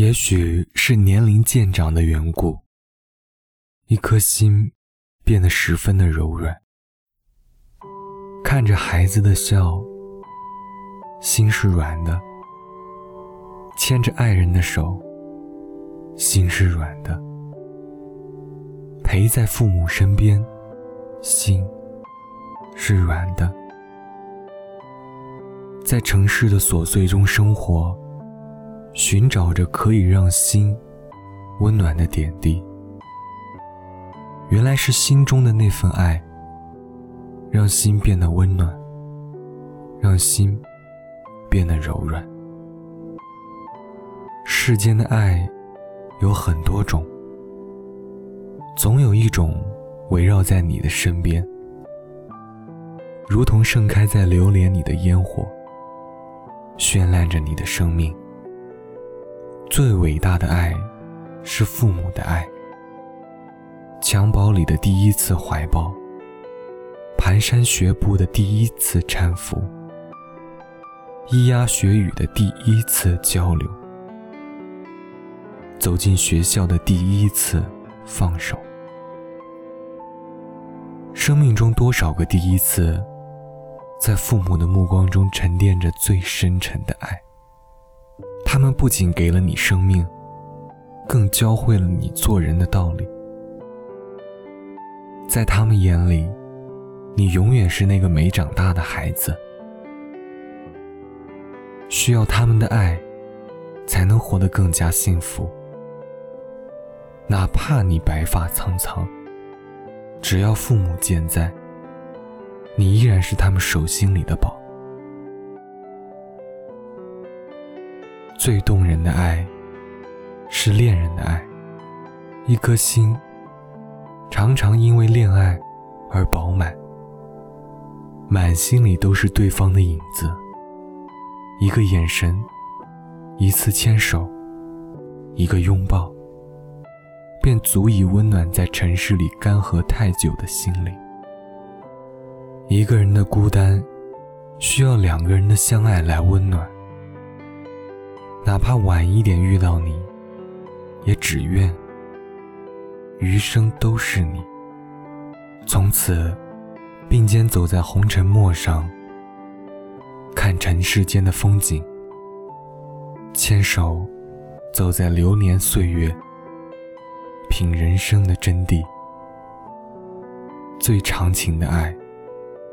也许是年龄渐长的缘故，一颗心变得十分的柔软。看着孩子的笑，心是软的；牵着爱人的手，心是软的；陪在父母身边，心是软的。在城市的琐碎中生活。寻找着可以让心温暖的点滴，原来是心中的那份爱，让心变得温暖，让心变得柔软。世间的爱有很多种，总有一种围绕在你的身边，如同盛开在榴莲里的烟火，绚烂着你的生命。最伟大的爱，是父母的爱。襁褓里的第一次怀抱，蹒跚学步的第一次搀扶，咿呀学语的第一次交流，走进学校的第一次放手。生命中多少个第一次，在父母的目光中沉淀着最深沉的爱。他们不仅给了你生命，更教会了你做人的道理。在他们眼里，你永远是那个没长大的孩子，需要他们的爱，才能活得更加幸福。哪怕你白发苍苍，只要父母健在，你依然是他们手心里的宝。最动人的爱，是恋人的爱。一颗心，常常因为恋爱而饱满，满心里都是对方的影子。一个眼神，一次牵手，一个拥抱，便足以温暖在城市里干涸太久的心灵。一个人的孤单，需要两个人的相爱来温暖。哪怕晚一点遇到你，也只愿余生都是你。从此并肩走在红尘陌上，看尘世间的风景；牵手走在流年岁月，品人生的真谛。最长情的爱，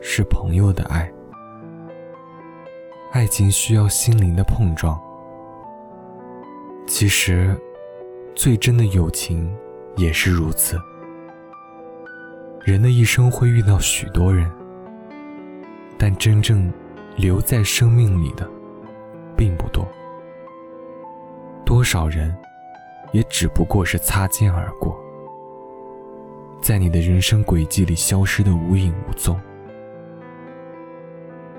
是朋友的爱。爱情需要心灵的碰撞。其实，最真的友情也是如此。人的一生会遇到许多人，但真正留在生命里的并不多。多少人，也只不过是擦肩而过，在你的人生轨迹里消失的无影无踪。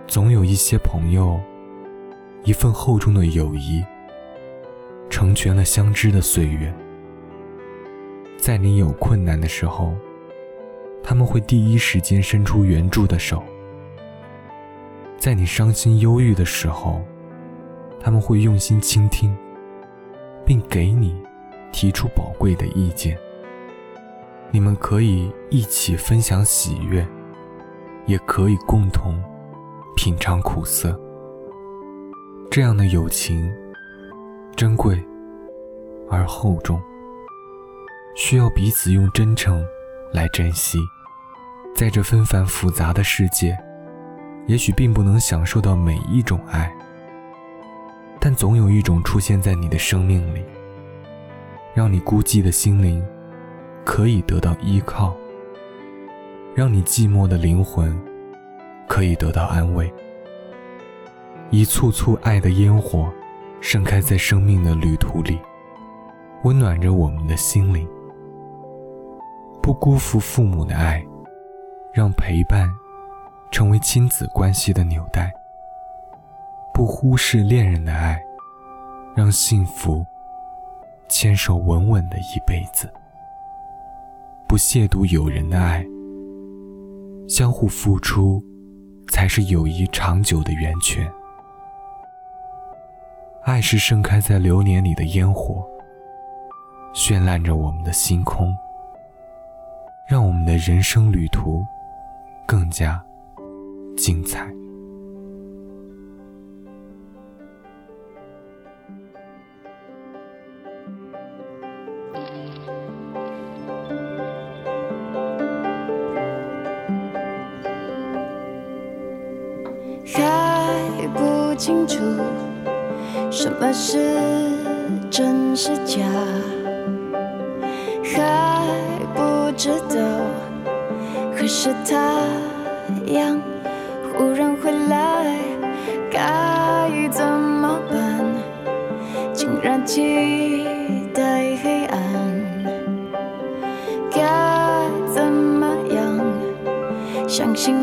总有一些朋友，一份厚重的友谊。成全了相知的岁月，在你有困难的时候，他们会第一时间伸出援助的手；在你伤心忧郁的时候，他们会用心倾听，并给你提出宝贵的意见。你们可以一起分享喜悦，也可以共同品尝苦涩。这样的友情。珍贵而厚重，需要彼此用真诚来珍惜。在这纷繁复杂的世界，也许并不能享受到每一种爱，但总有一种出现在你的生命里，让你孤寂的心灵可以得到依靠，让你寂寞的灵魂可以得到安慰。一簇簇爱的烟火。盛开在生命的旅途里，温暖着我们的心灵。不辜负父母的爱，让陪伴成为亲子关系的纽带；不忽视恋人的爱，让幸福牵手稳稳的一辈子；不亵渎友人的爱，相互付出才是友谊长久的源泉。爱是盛开在流年里的烟火，绚烂着我们的星空，让我们的人生旅途更加精彩。还不清楚什么是真是假，还不知道何时太阳忽然回来，该怎么办？竟然期待黑暗，该怎么样？相信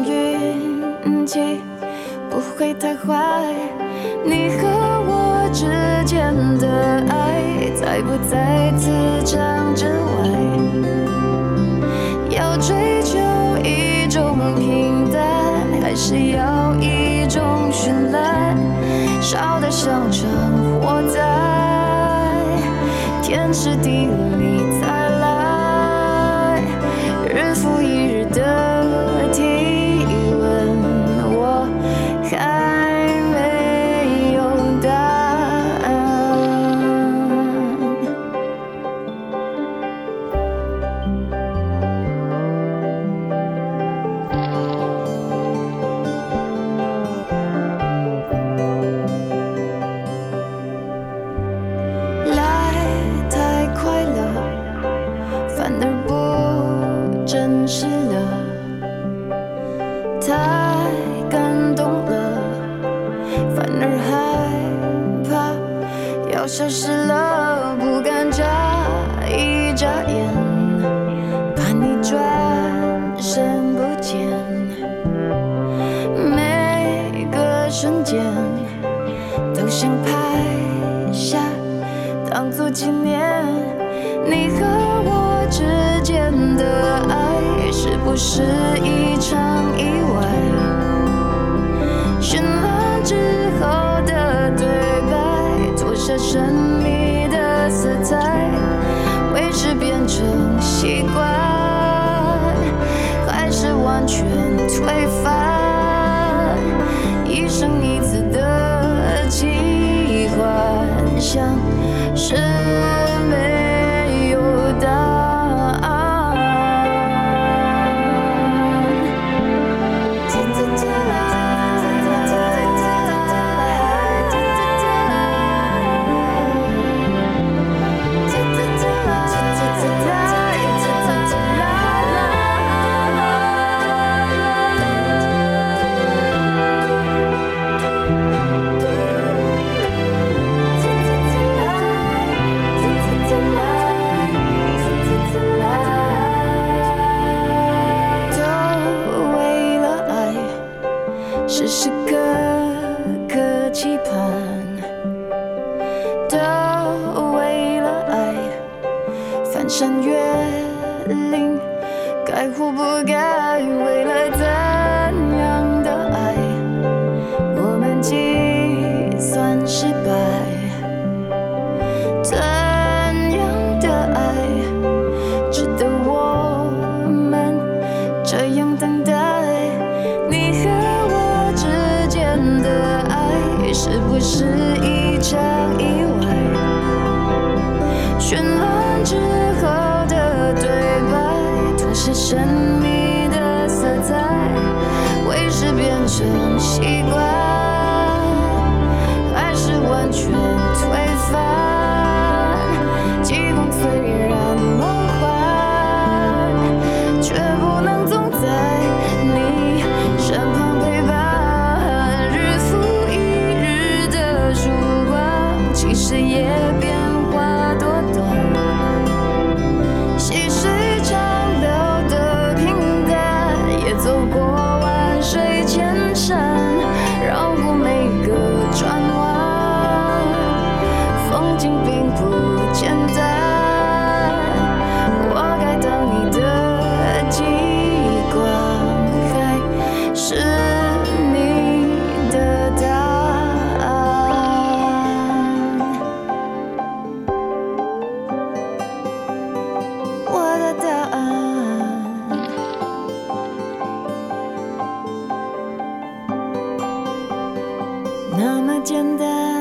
运气。不会太坏，你和我之间的爱，还不在磁场之外？要追求一种平淡，还是要一种绚烂？烧得像场火灾，天时地太感动了，反而害怕要消失了，不敢眨一眨眼，怕你转身不见。每个瞬间都想拍下，当作纪念。你和我之间的爱，是一场意外？绚烂之后的对白，脱下神秘的色彩，为是变成习惯，还是完全推翻？一生一次的奇幻想，是翻山越岭，该或不该？为了怎样的爱，我们计算失败？怎样的爱？值得我们这样等待？你和我之间的爱，是不是一场意外？绚烂之后的对白，脱下神秘的色彩，为是变成习惯，那么简单。